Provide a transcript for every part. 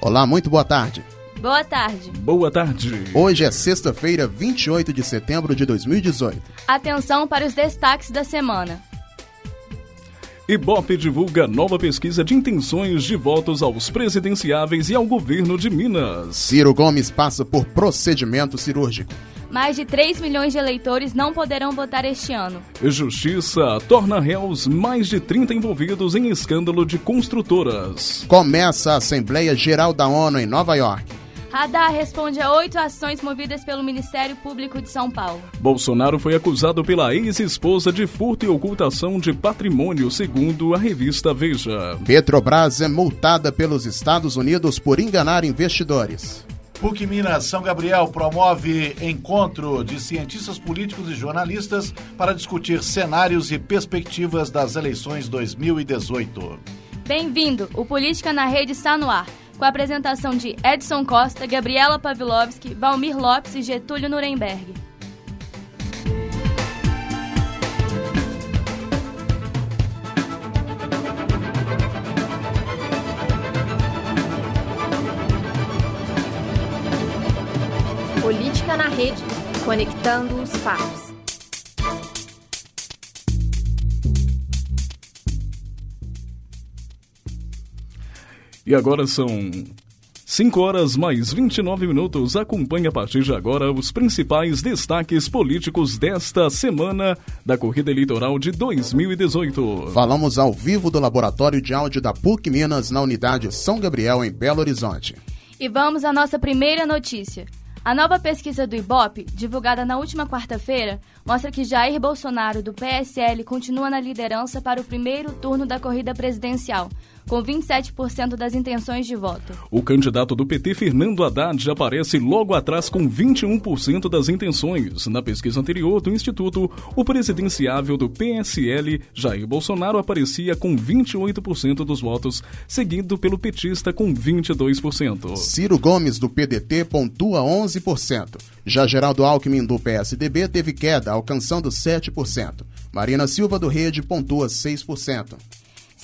Olá, muito boa tarde. Boa tarde. Boa tarde. Hoje é sexta-feira, 28 de setembro de 2018. Atenção para os destaques da semana. Ibope divulga nova pesquisa de intenções de votos aos presidenciáveis e ao governo de Minas. Ciro Gomes passa por procedimento cirúrgico. Mais de 3 milhões de eleitores não poderão votar este ano. Justiça torna réus mais de 30 envolvidos em escândalo de construtoras. Começa a Assembleia Geral da ONU em Nova York. Radar responde a oito ações movidas pelo Ministério Público de São Paulo. Bolsonaro foi acusado pela ex-esposa de furto e ocultação de patrimônio, segundo a revista Veja. Petrobras é multada pelos Estados Unidos por enganar investidores. PUC Minas São Gabriel promove encontro de cientistas políticos e jornalistas para discutir cenários e perspectivas das eleições 2018. Bem-vindo! O Política na Rede está no ar, com a apresentação de Edson Costa, Gabriela Pavlovski, Valmir Lopes e Getúlio Nuremberg. Rede, conectando os fatos. E agora são 5 horas mais 29 minutos. Acompanhe a partir de agora os principais destaques políticos desta semana da corrida eleitoral de 2018. Falamos ao vivo do Laboratório de Áudio da PUC Minas na unidade São Gabriel, em Belo Horizonte. E vamos à nossa primeira notícia. A nova pesquisa do Ibope, divulgada na última quarta-feira, mostra que Jair Bolsonaro, do PSL, continua na liderança para o primeiro turno da corrida presidencial, com 27% das intenções de voto. O candidato do PT, Fernando Haddad, aparece logo atrás com 21% das intenções. Na pesquisa anterior do Instituto, o presidenciável do PSL, Jair Bolsonaro, aparecia com 28% dos votos, seguido pelo petista com 22%. Ciro Gomes, do PDT, pontua 11%. Já Geraldo Alckmin, do PSDB, teve queda, alcançando 7%. Marina Silva, do Rede, pontua 6%.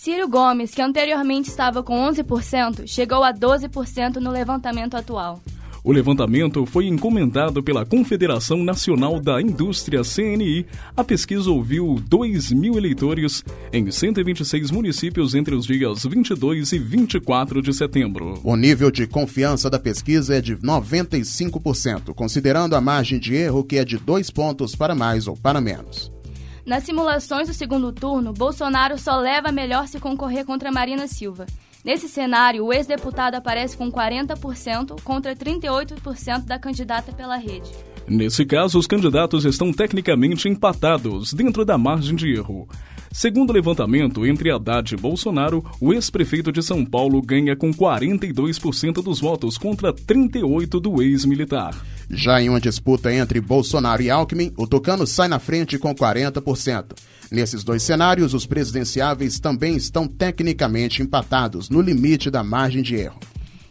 Ciro Gomes, que anteriormente estava com 11%, chegou a 12% no levantamento atual. O levantamento foi encomendado pela Confederação Nacional da Indústria CNI. A pesquisa ouviu 2 mil eleitores em 126 municípios entre os dias 22 e 24 de setembro. O nível de confiança da pesquisa é de 95%, considerando a margem de erro que é de dois pontos para mais ou para menos. Nas simulações do segundo turno, Bolsonaro só leva melhor se concorrer contra Marina Silva. Nesse cenário, o ex-deputado aparece com 40% contra 38% da candidata pela rede. Nesse caso, os candidatos estão tecnicamente empatados, dentro da margem de erro. Segundo o levantamento entre Haddad e Bolsonaro, o ex-prefeito de São Paulo ganha com 42% dos votos contra 38% do ex-militar. Já em uma disputa entre Bolsonaro e Alckmin, o Tocano sai na frente com 40%. Nesses dois cenários, os presidenciáveis também estão tecnicamente empatados, no limite da margem de erro.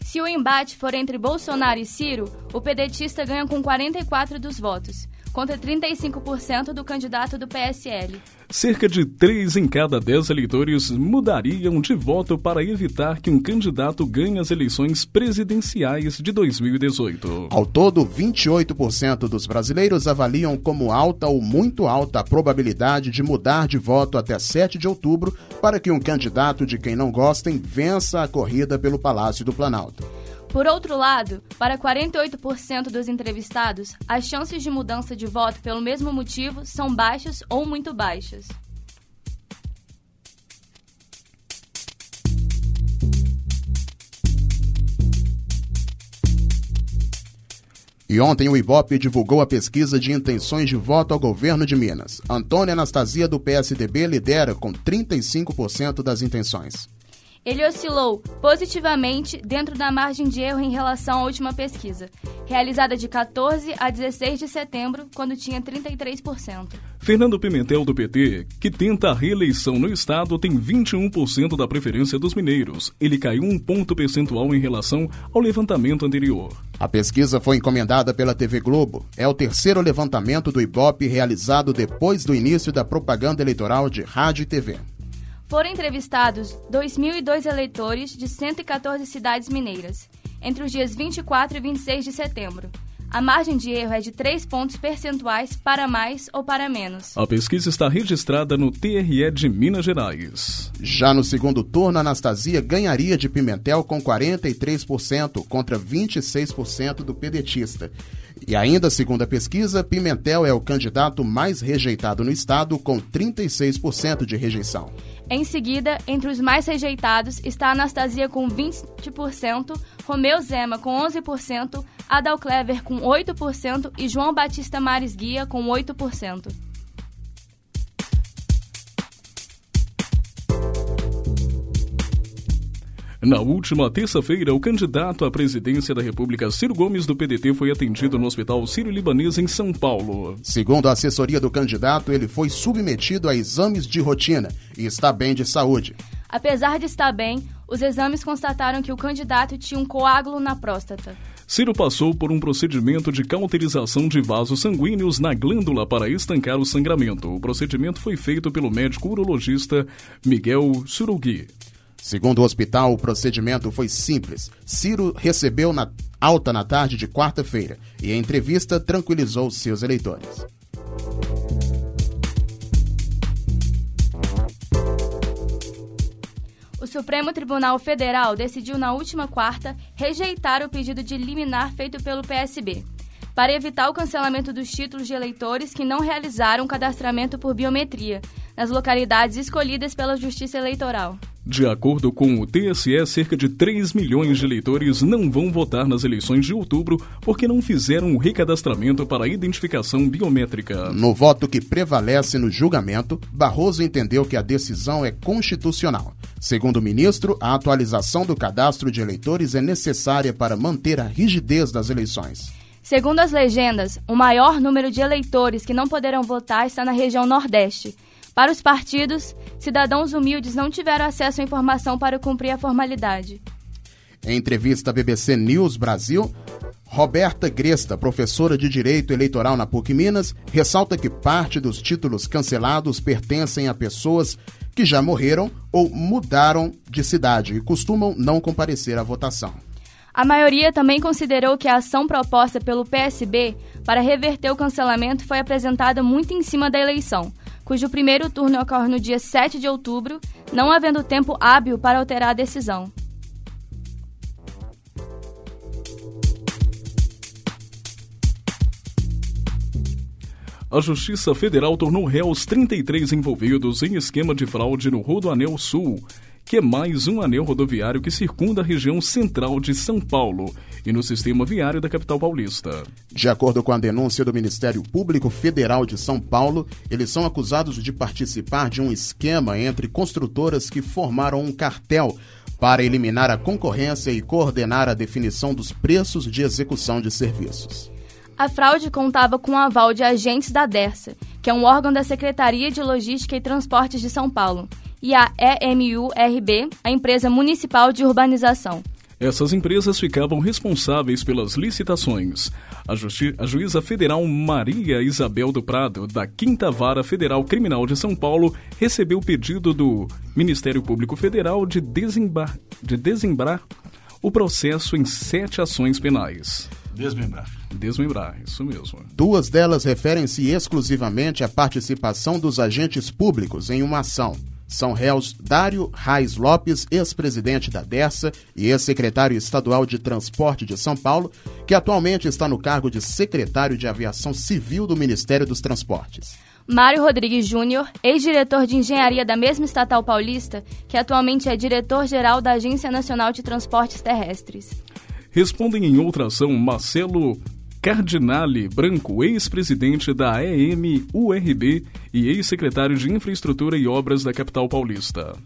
Se o embate for entre Bolsonaro e Ciro, o pedetista ganha com 44% dos votos, contra 35% do candidato do PSL. Cerca de 3 em cada 10 eleitores mudariam de voto para evitar que um candidato ganhe as eleições presidenciais de 2018. Ao todo, 28% dos brasileiros avaliam como alta ou muito alta a probabilidade de mudar de voto até 7 de outubro para que um candidato de quem não gostem vença a corrida pelo Palácio do Planalto. Por outro lado, para 48% dos entrevistados, as chances de mudança de voto pelo mesmo motivo são baixas ou muito baixas. E ontem o Ibope divulgou a pesquisa de intenções de voto ao governo de Minas. Antônia Anastasia, do PSDB, lidera com 35% das intenções. Ele oscilou positivamente dentro da margem de erro em relação à última pesquisa, realizada de 14 a 16 de setembro, quando tinha 33%. Fernando Pimentel, do PT, que tenta a reeleição no estado, tem 21% da preferência dos mineiros. Ele caiu um ponto percentual em relação ao levantamento anterior. A pesquisa foi encomendada pela TV Globo. É o terceiro levantamento do Ibope realizado depois do início da propaganda eleitoral de rádio e TV. Foram entrevistados 2.002 eleitores de 114 cidades mineiras, entre os dias 24 e 26 de setembro. A margem de erro é de 3 pontos percentuais para mais ou para menos. A pesquisa está registrada no TRE de Minas Gerais. Já no segundo turno, Anastasia ganharia de Pimentel com 43% contra 26% do pedetista. E ainda, segundo a pesquisa, Pimentel é o candidato mais rejeitado no estado, com 36% de rejeição. Em seguida, entre os mais rejeitados está Anastasia com 20%, Romeu Zema com 11%, Adal Clever com 8% e João Batista Mares Guia com 8%. Na última terça-feira, o candidato à presidência da República, Ciro Gomes, do PDT, foi atendido no Hospital Sírio-Libanês, em São Paulo. Segundo a assessoria do candidato, ele foi submetido a exames de rotina e está bem de saúde. Apesar de estar bem, os exames constataram que o candidato tinha um coágulo na próstata. Ciro passou por um procedimento de cauterização de vasos sanguíneos na glândula para estancar o sangramento. O procedimento foi feito pelo médico urologista Miguel Surugui. Segundo o hospital, o procedimento foi simples. Ciro recebeu na alta na tarde de quarta-feira e a entrevista tranquilizou seus eleitores. O Supremo Tribunal Federal decidiu na última quarta rejeitar o pedido de liminar feito pelo PSB, para evitar o cancelamento dos títulos de eleitores que não realizaram cadastramento por biometria nas localidades escolhidas pela Justiça Eleitoral. De acordo com o TSE, cerca de 3 milhões de eleitores não vão votar nas eleições de outubro porque não fizeram o recadastramento para a identificação biométrica. No voto que prevalece no julgamento, Barroso entendeu que a decisão é constitucional. Segundo o ministro, a atualização do cadastro de eleitores é necessária para manter a rigidez das eleições. Segundo as legendas, o maior número de eleitores que não poderão votar está na região Nordeste. Para os partidos, cidadãos humildes não tiveram acesso à informação para cumprir a formalidade. Em entrevista à BBC News Brasil, Roberta Gresta, professora de Direito Eleitoral na PUC Minas, ressalta que parte dos títulos cancelados pertencem a pessoas que já morreram ou mudaram de cidade e costumam não comparecer à votação. A maioria também considerou que a ação proposta pelo PSB para reverter o cancelamento foi apresentada muito em cima da eleição cujo primeiro turno ocorre no dia 7 de outubro, não havendo tempo hábil para alterar a decisão. A Justiça Federal tornou réus 33 envolvidos em esquema de fraude no Rodoanel Sul que é mais um anel rodoviário que circunda a região central de São Paulo e no sistema viário da capital paulista. De acordo com a denúncia do Ministério Público Federal de São Paulo, eles são acusados de participar de um esquema entre construtoras que formaram um cartel para eliminar a concorrência e coordenar a definição dos preços de execução de serviços. A fraude contava com o aval de agentes da DERSA, que é um órgão da Secretaria de Logística e Transportes de São Paulo, e a EMURB, a empresa municipal de urbanização. Essas empresas ficavam responsáveis pelas licitações. A, a juíza federal Maria Isabel do Prado, da Quinta Vara Federal Criminal de São Paulo, recebeu o pedido do Ministério Público Federal de, desembar- de desembrar o processo em sete ações penais. Desmembrar. Desmembrar, isso mesmo. Duas delas referem-se exclusivamente à participação dos agentes públicos em uma ação. São réus Dário Reis Lopes, ex-presidente da DERSA e ex-secretário estadual de Transporte de São Paulo, que atualmente está no cargo de secretário de Aviação Civil do Ministério dos Transportes. Mário Rodrigues Júnior, ex-diretor de engenharia da mesma estatal paulista, que atualmente é diretor-geral da Agência Nacional de Transportes Terrestres. Respondem em outra ação Marcelo Cardinale Branco, ex-presidente da EMURB e ex-secretário de Infraestrutura e Obras da capital paulista.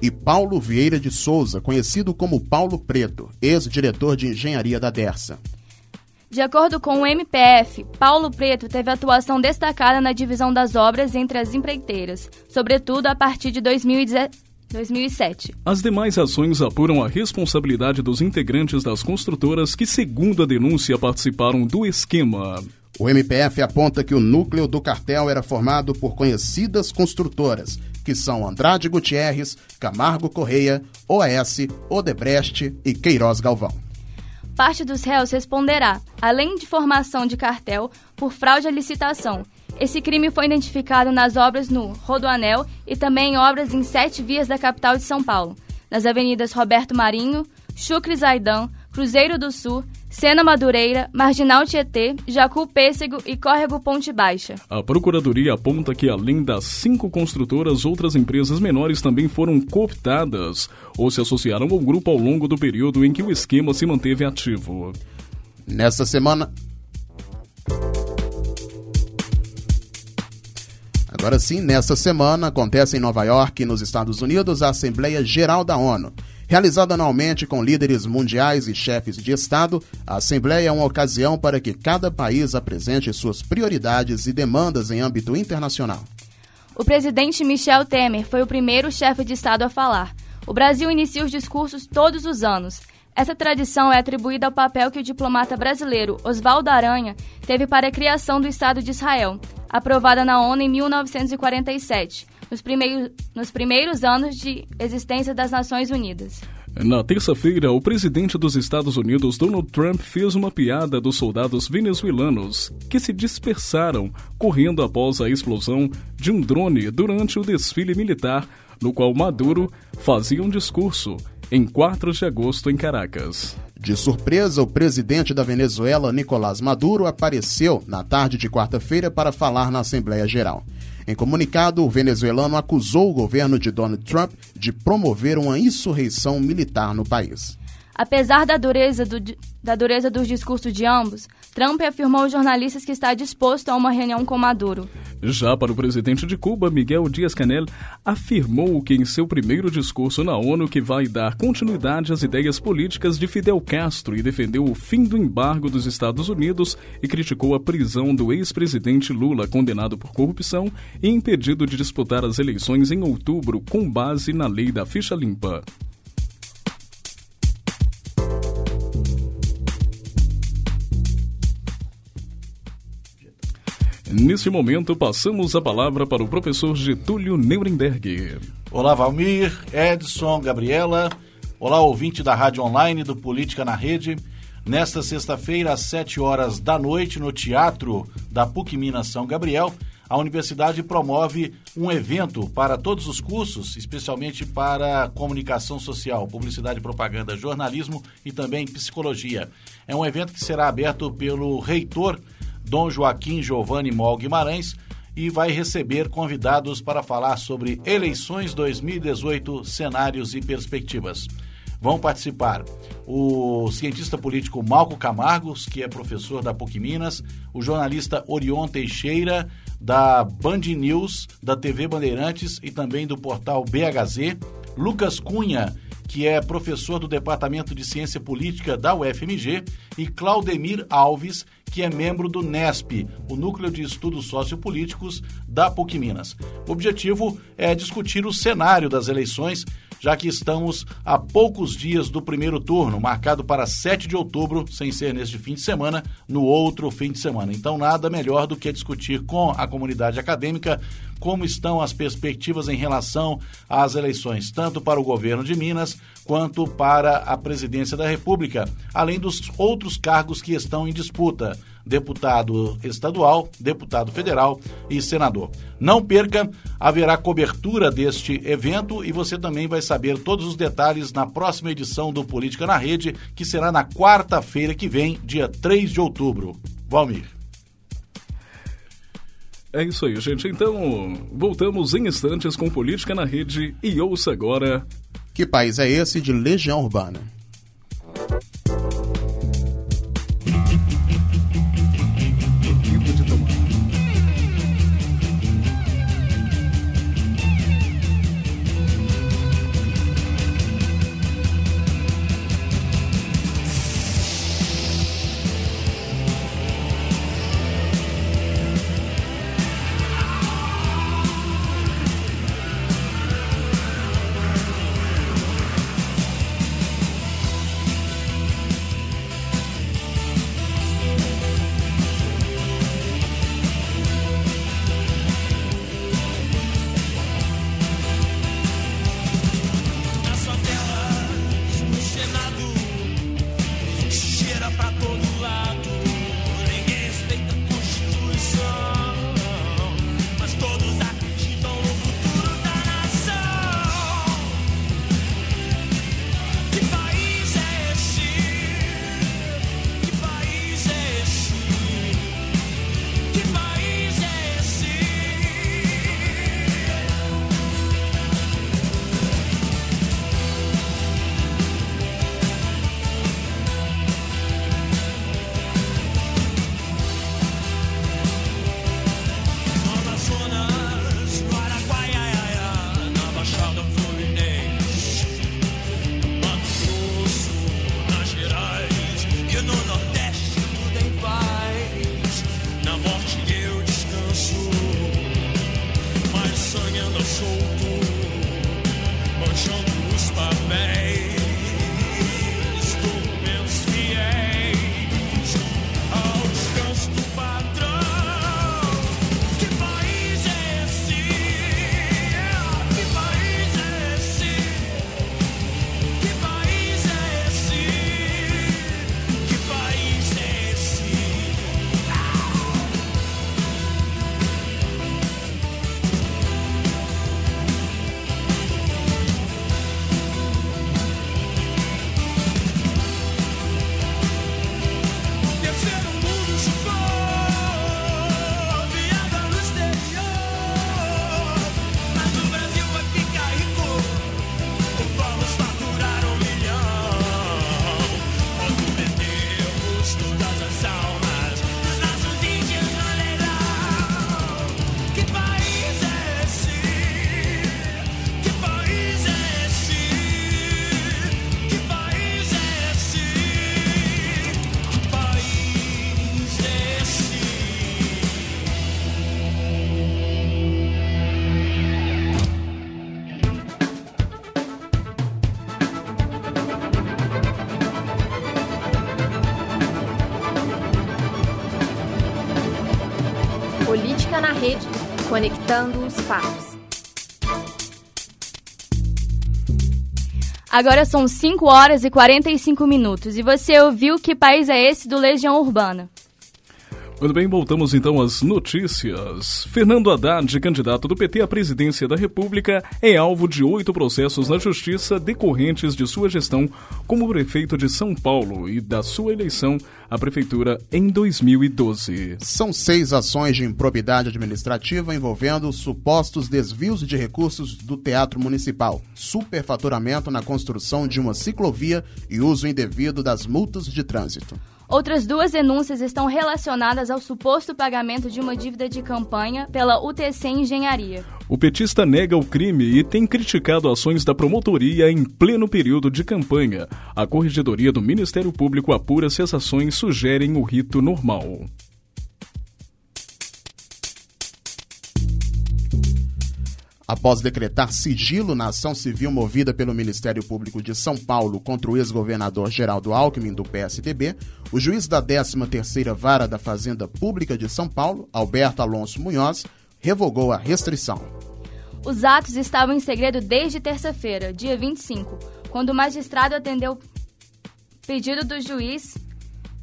e Paulo Vieira de Souza, conhecido como Paulo Preto, ex-diretor de engenharia da Dersa. De acordo com o MPF, Paulo Preto teve atuação destacada na divisão das obras entre as empreiteiras, sobretudo a partir de 2007. As demais ações apuram a responsabilidade dos integrantes das construtoras que, segundo a denúncia, participaram do esquema. O MPF aponta que o núcleo do cartel era formado por conhecidas construtoras, que são Andrade Gutierrez, Camargo Correia, OAS, Odebrecht e Queiroz Galvão. Parte dos réus responderá, além de formação de cartel, por fraude à licitação. Esse crime foi identificado nas obras no Rodoanel e também em obras em sete vias da capital de São Paulo, nas avenidas Roberto Marinho, Chucre Zaidan, Cruzeiro do Sul, Sena Madureira, Marginal Tietê, Jacu Pêssego e Córrego Ponte Baixa. A Procuradoria aponta que, além das cinco construtoras, outras empresas menores também foram cooptadas ou se associaram ao grupo ao longo do período em que o esquema se manteve ativo. Nesta semana. Agora sim, nesta semana acontece em Nova York, nos Estados Unidos, a Assembleia Geral da ONU. Realizada anualmente com líderes mundiais e chefes de Estado, a Assembleia é uma ocasião para que cada país apresente suas prioridades e demandas em âmbito internacional. O presidente Michel Temer foi o primeiro chefe de Estado a falar. O Brasil inicia os discursos todos os anos. Essa tradição é atribuída ao papel que o diplomata brasileiro Oswaldo Aranha teve para a criação do Estado de Israel, aprovada na ONU em 1947 nos primeiros, nos primeiros anos de existência das Nações Unidas. Na terça-feira, o presidente dos Estados Unidos, Donald Trump, fez uma piada dos soldados venezuelanos que se dispersaram correndo após a explosão de um drone durante o desfile militar, no qual Maduro fazia um discurso em 4 de agosto em Caracas. De surpresa, o presidente da Venezuela, Nicolás Maduro, apareceu na tarde de quarta-feira para falar na Assembleia Geral. Em comunicado, o venezuelano acusou o governo de Donald Trump de promover uma insurreição militar no país. Apesar da dureza, do, da dureza dos discursos de ambos, Trump afirmou aos jornalistas que está disposto a uma reunião com Maduro. Já para o presidente de Cuba, Miguel Dias-Canel, afirmou que em seu primeiro discurso na ONU que vai dar continuidade às ideias políticas de Fidel Castro e defendeu o fim do embargo dos Estados Unidos e criticou a prisão do ex-presidente Lula, condenado por corrupção e impedido de disputar as eleições em outubro com base na lei da ficha limpa. Neste momento, passamos a palavra para o professor Getúlio Nuremberg. Olá, Valmir, Edson, Gabriela. Olá, ouvinte da Rádio Online do Política na Rede. Nesta sexta-feira, às 7 horas da noite, no Teatro da PUC Minas São Gabriel, a universidade promove um evento para todos os cursos, especialmente para comunicação social, publicidade, propaganda, jornalismo e também psicologia. É um evento que será aberto pelo reitor Dom Joaquim Giovanni Mol Guimarães, e vai receber convidados para falar sobre eleições 2018, cenários e perspectivas. Vão participar o cientista político Malco Camargos, que é professor da PUC Minas, o jornalista Orion Teixeira, da Band News, da TV Bandeirantes e também do portal BHZ, Lucas Cunha, que é professor do Departamento de Ciência Política da UFMG, e Claudemir Alves, que é membro do NESP, o Núcleo de Estudos Sociopolíticos da PUC Minas. O objetivo é discutir o cenário das eleições já que estamos a poucos dias do primeiro turno, marcado para 7 de outubro, sem ser neste fim de semana, no outro fim de semana. Então, nada melhor do que discutir com a comunidade acadêmica como estão as perspectivas em relação às eleições, tanto para o governo de Minas quanto para a presidência da República, além dos outros cargos que estão em disputa deputado estadual, deputado federal e senador. Não perca, haverá cobertura deste evento e você também vai saber todos os detalhes na próxima edição do Política na Rede, que será na quarta-feira que vem, dia 3 de outubro. Valmir. É isso aí, gente. Então, voltamos em instantes com Política na Rede e ouça agora. Que país é esse de Legião Urbana? Conectando os fatos. Agora são 5 horas e 45 minutos e você ouviu Que País é Esse do Legião Urbana. Muito bem, voltamos então às notícias. Fernando Haddad, candidato do PT à presidência da República, é alvo de oito processos na Justiça decorrentes de sua gestão como prefeito de São Paulo e da sua eleição à prefeitura em 2012. São seis ações de improbidade administrativa envolvendo supostos desvios de recursos do Teatro Municipal, superfaturamento na construção de uma ciclovia e uso indevido das multas de trânsito. Outras duas denúncias estão relacionadas ao suposto pagamento de uma dívida de campanha pela UTC Engenharia. O petista nega o crime e tem criticado ações da promotoria em pleno período de campanha. A Corregedoria do Ministério Público apura se as ações sugerem o rito normal. Após decretar sigilo na ação civil movida pelo Ministério Público de São Paulo contra o ex-governador Geraldo Alckmin do PSDB, o juiz da 13ª Vara da Fazenda Pública de São Paulo, Alberto Alonso Munhoz, revogou a restrição. Os atos estavam em segredo desde terça-feira, dia 25, quando o magistrado atendeu pedido do juiz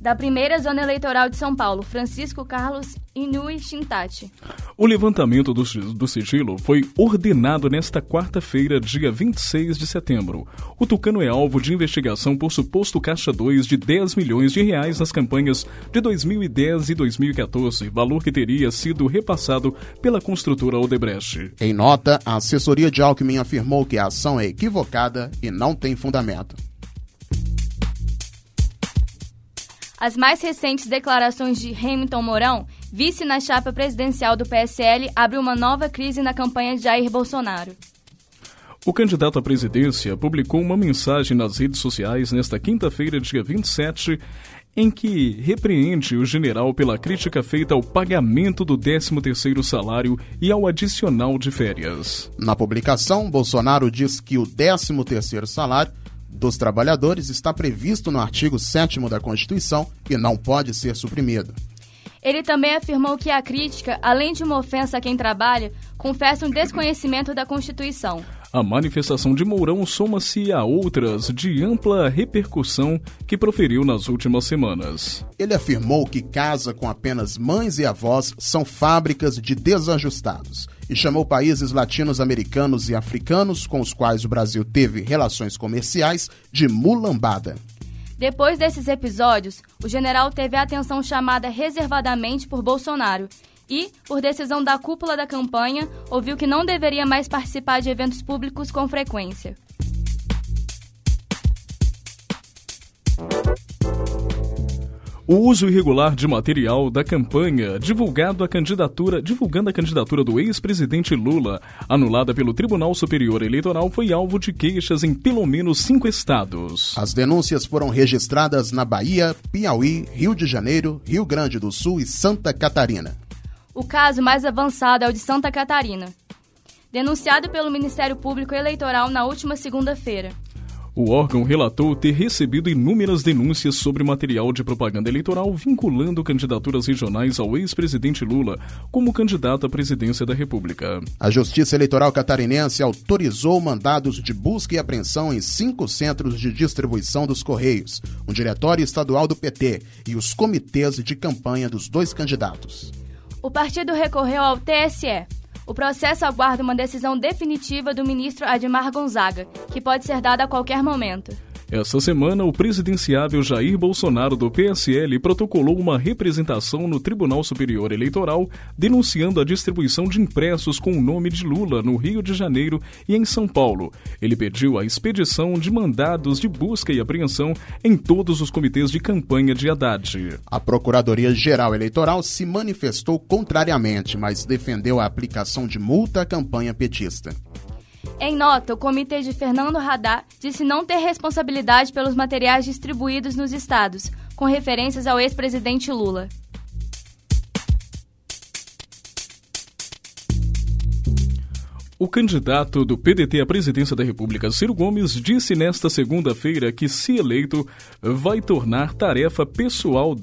da primeira zona eleitoral de São Paulo, Francisco Carlos Inui Shintati. O levantamento do, do sigilo foi ordenado nesta quarta-feira, dia 26 de setembro. O Tucano é alvo de investigação por suposto caixa 2 de 10 milhões de reais nas campanhas de 2010 e 2014, valor que teria sido repassado pela construtora Odebrecht. Em nota, a assessoria de Alckmin afirmou que a ação é equivocada e não tem fundamento. As mais recentes declarações de Hamilton Mourão, vice na chapa presidencial do PSL, abrem uma nova crise na campanha de Jair Bolsonaro. O candidato à presidência publicou uma mensagem nas redes sociais nesta quinta-feira, dia 27, em que repreende o general pela crítica feita ao pagamento do 13º salário e ao adicional de férias. Na publicação, Bolsonaro diz que o 13º salário dos trabalhadores está previsto no artigo 7 da Constituição e não pode ser suprimido. Ele também afirmou que a crítica, além de uma ofensa a quem trabalha, confessa um desconhecimento da Constituição. A manifestação de Mourão soma-se a outras de ampla repercussão que proferiu nas últimas semanas. Ele afirmou que casa com apenas mães e avós são fábricas de desajustados e chamou países latinos-americanos e africanos com os quais o Brasil teve relações comerciais de mulambada. Depois desses episódios, o general teve a atenção chamada reservadamente por Bolsonaro e, por decisão da cúpula da campanha, ouviu que não deveria mais participar de eventos públicos com frequência. O uso irregular de material da campanha divulgado a candidatura, divulgando a candidatura do ex-presidente Lula, anulada pelo Tribunal Superior Eleitoral, foi alvo de queixas em pelo menos cinco estados. As denúncias foram registradas na Bahia, Piauí, Rio de Janeiro, Rio Grande do Sul e Santa Catarina. O caso mais avançado é o de Santa Catarina. denunciado pelo Ministério Público Eleitoral na última segunda-feira. O órgão relatou ter recebido inúmeras denúncias sobre material de propaganda eleitoral vinculando candidaturas regionais ao ex-presidente Lula como candidato à presidência da República. A Justiça Eleitoral Catarinense autorizou mandados de busca e apreensão em cinco centros de distribuição dos Correios, um diretório estadual do PT e os comitês de campanha dos dois candidatos. O partido recorreu ao TSE o processo aguarda uma decisão definitiva do ministro Admar Gonzaga, que pode ser dada a qualquer momento. Essa semana, o presidenciável Jair Bolsonaro do PSL protocolou uma representação no Tribunal Superior Eleitoral denunciando a distribuição de impressos com o nome de Lula no Rio de Janeiro e em São Paulo. Ele pediu a expedição de mandados de busca e apreensão em todos os comitês de campanha de Haddad. A Procuradoria-Geral Eleitoral se manifestou contrariamente, mas defendeu a aplicação de multa à campanha petista. Em nota, o comitê de Fernando Haddad disse não ter responsabilidade pelos materiais distribuídos nos estados, com referências ao ex-presidente Lula. O candidato do PDT à presidência da República, Ciro Gomes, disse nesta segunda-feira que, se eleito, vai tornar tarefa pessoal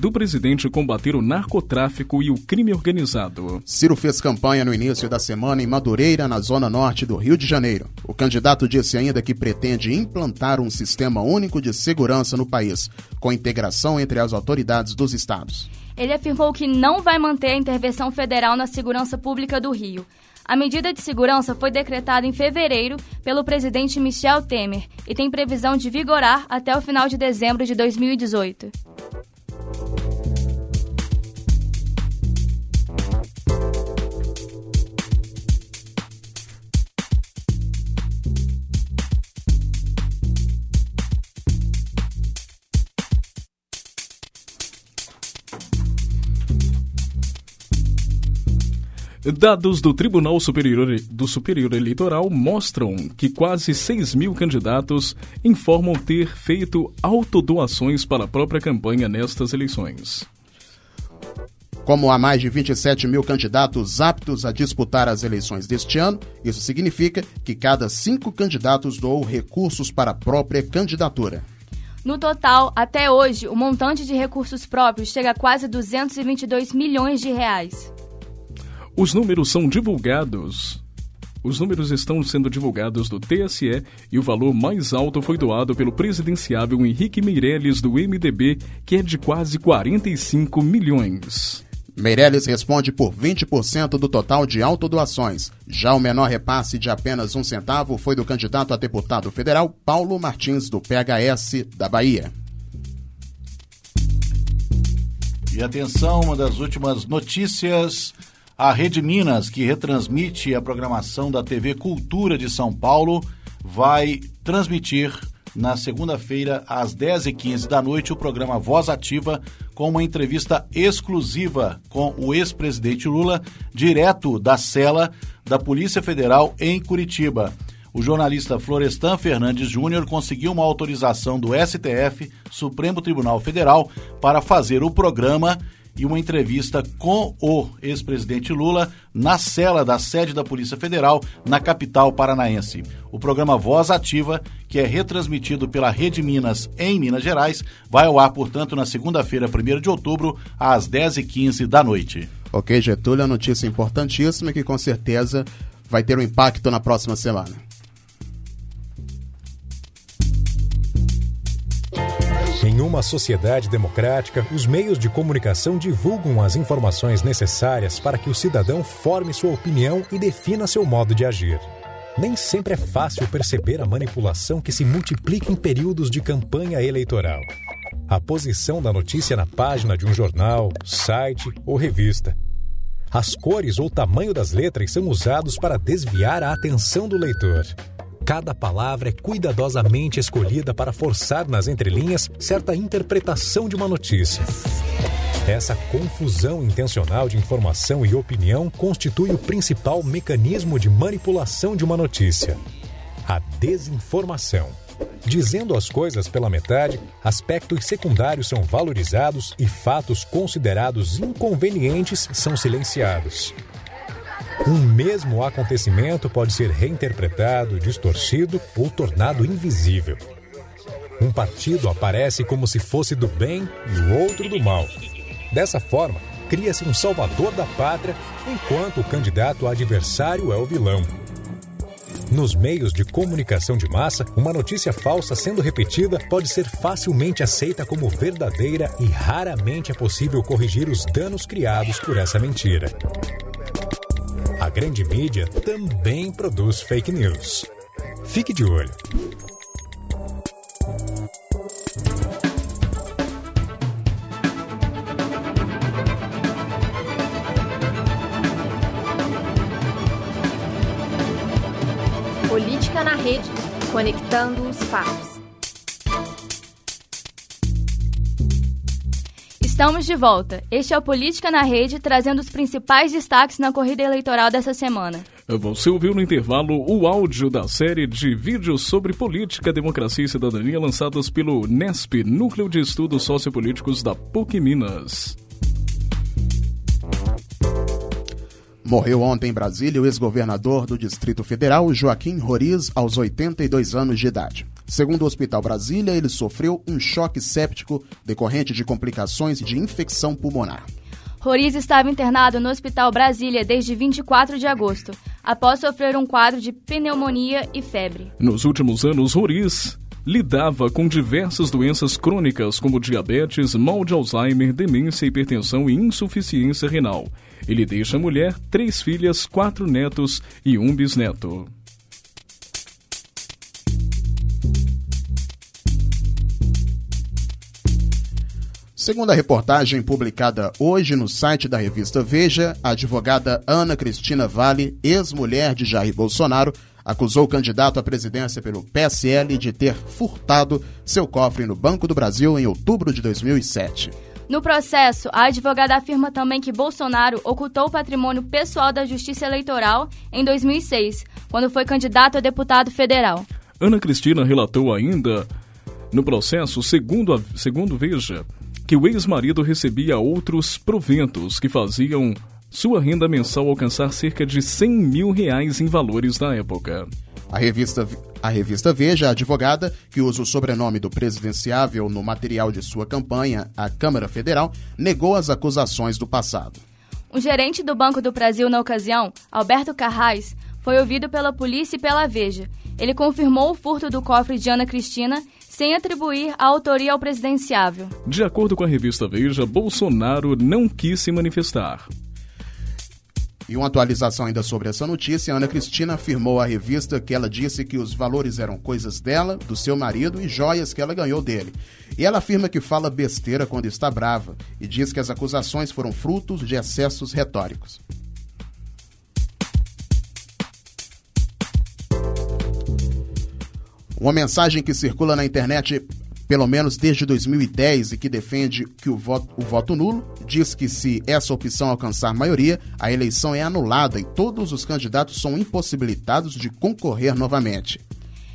do presidente combater o narcotráfico e o crime organizado. Ciro fez campanha no início da semana em Madureira, na zona norte do Rio de Janeiro. O candidato disse ainda que pretende implantar um sistema único de segurança no país, com integração entre as autoridades dos estados. Ele afirmou que não vai manter a intervenção federal na segurança pública do Rio. A medida de segurança foi decretada em fevereiro pelo presidente Michel Temer e tem previsão de vigorar até o final de dezembro de 2018. Dados do Tribunal Superior, do Superior Eleitoral mostram que quase 6 mil candidatos informam ter feito autodoações para a própria campanha nestas eleições. Como há mais de 27 mil candidatos aptos a disputar as eleições deste ano, isso significa que cada cinco candidatos doou recursos para a própria candidatura. No total, até hoje, o montante de recursos próprios chega a quase 222 milhões de reais. Os números são divulgados. Os números estão sendo divulgados do TSE e o valor mais alto foi doado pelo presidenciável Henrique Meirelles do MDB, que é de quase 45 milhões. Meirelles responde por 20% do total de autodoações. Já o menor repasse de apenas um centavo foi do candidato a deputado federal Paulo Martins, do PHS da Bahia. E atenção, uma das últimas notícias a Rede Minas, que retransmite a programação da TV Cultura de São Paulo, vai transmitir na segunda-feira, às 10h15 da noite, o programa Voz Ativa, com uma entrevista exclusiva com o ex-presidente Lula, direto da cela da Polícia Federal em Curitiba. O jornalista Florestan Fernandes Júnior conseguiu uma autorização do STF, Supremo Tribunal Federal, para fazer o programa e uma entrevista com o ex-presidente Lula na cela da sede da Polícia Federal, na capital paranaense. O programa Voz Ativa, que é retransmitido pela Rede Minas em Minas Gerais, vai ao ar, portanto, na segunda-feira, 1 de outubro, às 10h15 da noite. Ok, Getúlio, a notícia importantíssima que com certeza vai ter um impacto na próxima semana. Em uma sociedade democrática, os meios de comunicação divulgam as informações necessárias para que o cidadão forme sua opinião e defina seu modo de agir. Nem sempre é fácil perceber a manipulação que se multiplica em períodos de campanha eleitoral. A posição da notícia na página de um jornal, site ou revista. As cores ou tamanho das letras são usados para desviar a atenção do leitor. Cada palavra é cuidadosamente escolhida para forçar nas entrelinhas certa interpretação de uma notícia. Essa confusão intencional de informação e opinião constitui o principal mecanismo de manipulação de uma notícia: a desinformação. Dizendo as coisas pela metade, aspectos secundários são valorizados e fatos considerados inconvenientes são silenciados. Um mesmo acontecimento pode ser reinterpretado, distorcido ou tornado invisível. Um partido aparece como se fosse do bem e o outro do mal. Dessa forma, cria-se um salvador da pátria, enquanto o candidato adversário é o vilão. Nos meios de comunicação de massa, uma notícia falsa sendo repetida pode ser facilmente aceita como verdadeira e raramente é possível corrigir os danos criados por essa mentira. A grande mídia também produz fake news. Fique de olho. Política na rede, conectando os fatos. Estamos de volta. Este é o Política na Rede, trazendo os principais destaques na corrida eleitoral dessa semana. Você ouviu no intervalo o áudio da série de vídeos sobre política, democracia e cidadania lançados pelo NESP, Núcleo de Estudos Sociopolíticos da PUC Minas. Morreu ontem em Brasília o ex-governador do Distrito Federal, Joaquim Roriz, aos 82 anos de idade. Segundo o Hospital Brasília, ele sofreu um choque séptico decorrente de complicações de infecção pulmonar. Roriz estava internado no Hospital Brasília desde 24 de agosto, após sofrer um quadro de pneumonia e febre. Nos últimos anos, Roriz lidava com diversas doenças crônicas como diabetes, mal de Alzheimer, demência, hipertensão e insuficiência renal. Ele deixa mulher, três filhas, quatro netos e um bisneto. Segundo a reportagem publicada hoje no site da revista Veja, a advogada Ana Cristina Vale, ex-mulher de Jair Bolsonaro, acusou o candidato à presidência pelo PSL de ter furtado seu cofre no Banco do Brasil em outubro de 2007. No processo, a advogada afirma também que Bolsonaro ocultou o patrimônio pessoal da Justiça Eleitoral em 2006, quando foi candidato a deputado federal. Ana Cristina relatou ainda no processo, segundo, a, segundo Veja, que o ex-marido recebia outros proventos que faziam sua renda mensal alcançar cerca de 100 mil reais em valores da época. A revista, a revista Veja, a advogada, que usa o sobrenome do presidenciável no material de sua campanha, a Câmara Federal, negou as acusações do passado. O gerente do Banco do Brasil na ocasião, Alberto Carrais, foi ouvido pela polícia e pela Veja. Ele confirmou o furto do cofre de Ana Cristina sem atribuir a autoria ao presidenciável. De acordo com a revista Veja, Bolsonaro não quis se manifestar. E uma atualização ainda sobre essa notícia, Ana Cristina afirmou à revista que ela disse que os valores eram coisas dela, do seu marido e joias que ela ganhou dele. E ela afirma que fala besteira quando está brava e diz que as acusações foram frutos de excessos retóricos. Uma mensagem que circula na internet pelo menos desde 2010 e que defende que o voto, o voto nulo diz que se essa opção alcançar maioria, a eleição é anulada e todos os candidatos são impossibilitados de concorrer novamente.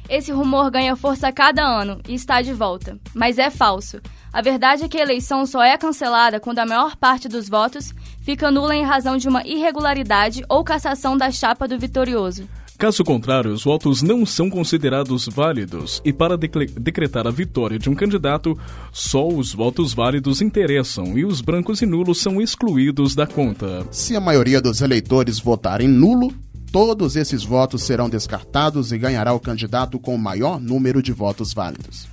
Esse rumor ganha força a cada ano e está de volta, mas é falso. A verdade é que a eleição só é cancelada quando a maior parte dos votos fica nula em razão de uma irregularidade ou cassação da chapa do vitorioso. Caso contrário, os votos não são considerados válidos e para decretar a vitória de um candidato, só os votos válidos interessam e os brancos e nulos são excluídos da conta. Se a maioria dos eleitores votarem nulo, todos esses votos serão descartados e ganhará o candidato com o maior número de votos válidos.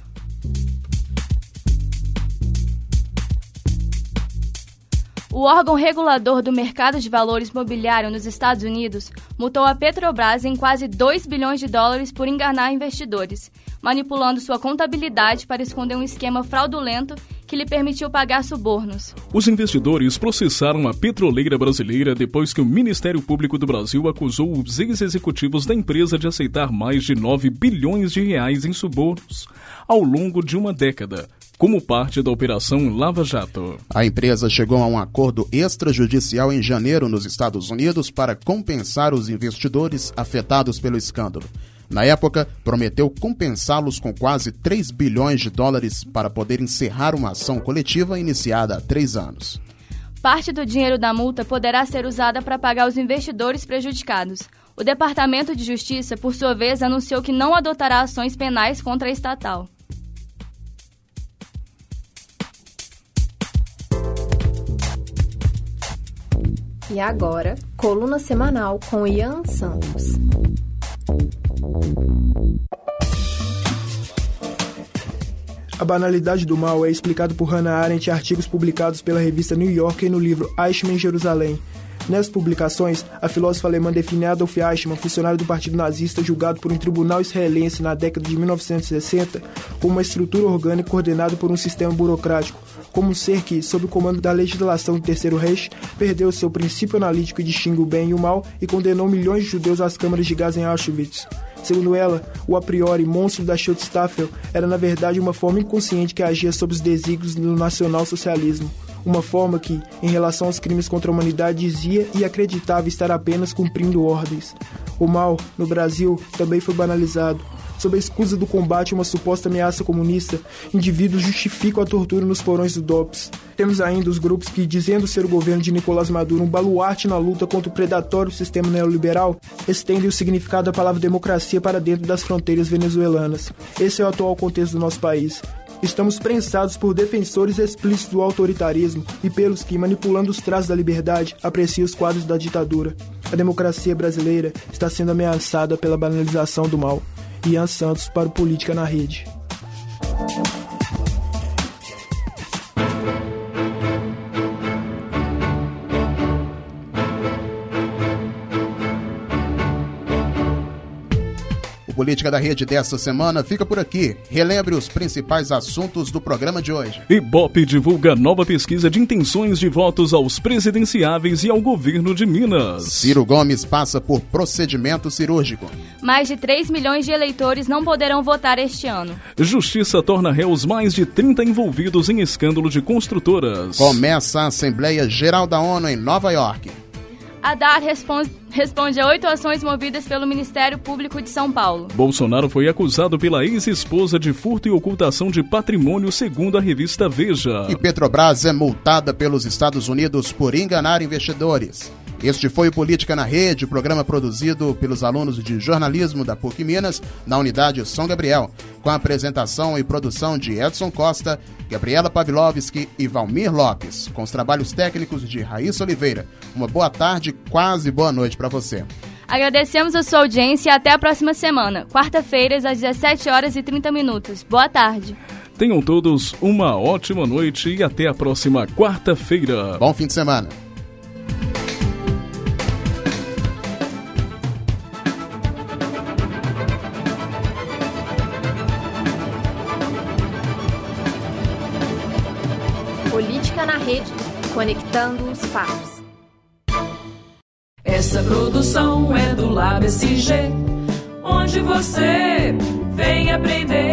O órgão regulador do mercado de valores mobiliário nos Estados Unidos multou a Petrobras em quase 2 bilhões de dólares por enganar investidores, manipulando sua contabilidade para esconder um esquema fraudulento que lhe permitiu pagar subornos. Os investidores processaram a petroleira brasileira depois que o Ministério Público do Brasil acusou os ex-executivos da empresa de aceitar mais de 9 bilhões de reais em subornos ao longo de uma década, como parte da Operação Lava Jato. A empresa chegou a um acordo extrajudicial em janeiro nos Estados Unidos para compensar os investidores afetados pelo escândalo. Na época, prometeu compensá-los com quase 3 bilhões de dólares para poder encerrar uma ação coletiva iniciada há três anos. Parte do dinheiro da multa poderá ser usada para pagar os investidores prejudicados. O Departamento de Justiça, por sua vez, anunciou que não adotará ações penais contra a estatal. E agora, coluna semanal com Ian Santos. A banalidade do mal é explicado por Hannah Arendt em artigos publicados pela revista New Yorker no livro Eichmann em Jerusalém. Nessas publicações, a filósofa alemã define Adolf Eichmann, funcionário do Partido Nazista julgado por um tribunal israelense na década de 1960, como uma estrutura orgânica coordenada por um sistema burocrático, como um ser que, sob o comando da legislação do Terceiro Reich, perdeu seu princípio analítico e distingue o bem e o mal e condenou milhões de judeus às câmaras de gás em Auschwitz. Segundo ela, o a priori monstro da Schutzstaffel era na verdade uma forma inconsciente que agia sob os desígnios do nacional-socialismo. Uma forma que, em relação aos crimes contra a humanidade, dizia e acreditava estar apenas cumprindo ordens. O mal, no Brasil, também foi banalizado. Sob a escusa do combate a uma suposta ameaça comunista, indivíduos justificam a tortura nos porões do DOPS. Temos ainda os grupos que, dizendo ser o governo de Nicolás Maduro um baluarte na luta contra o predatório sistema neoliberal, estendem o significado da palavra democracia para dentro das fronteiras venezuelanas. Esse é o atual contexto do nosso país. Estamos prensados por defensores explícitos do autoritarismo e pelos que, manipulando os traços da liberdade, apreciam os quadros da ditadura. A democracia brasileira está sendo ameaçada pela banalização do mal. Ian Santos para o Política na Rede. Política da Rede desta semana fica por aqui. Relembre os principais assuntos do programa de hoje. Ibope divulga nova pesquisa de intenções de votos aos presidenciáveis e ao governo de Minas. Ciro Gomes passa por procedimento cirúrgico. Mais de 3 milhões de eleitores não poderão votar este ano. Justiça torna réus mais de 30 envolvidos em escândalo de construtoras. Começa a Assembleia Geral da ONU em Nova York. Haddad responde, responde a oito ações movidas pelo Ministério Público de São Paulo. Bolsonaro foi acusado pela ex-esposa de furto e ocultação de patrimônio, segundo a revista Veja. E Petrobras é multada pelos Estados Unidos por enganar investidores. Este foi o Política na Rede, programa produzido pelos alunos de jornalismo da PUC Minas, na unidade São Gabriel, com a apresentação e produção de Edson Costa, Gabriela Pavlovski e Valmir Lopes, com os trabalhos técnicos de Raíssa Oliveira. Uma boa tarde, quase boa noite para você. Agradecemos a sua audiência e até a próxima semana, quarta-feira, às 17 horas e 30 minutos. Boa tarde. Tenham todos uma ótima noite e até a próxima quarta-feira. Bom fim de semana. Conectando os fatos. Essa produção é do Lab SG, onde você vem aprender.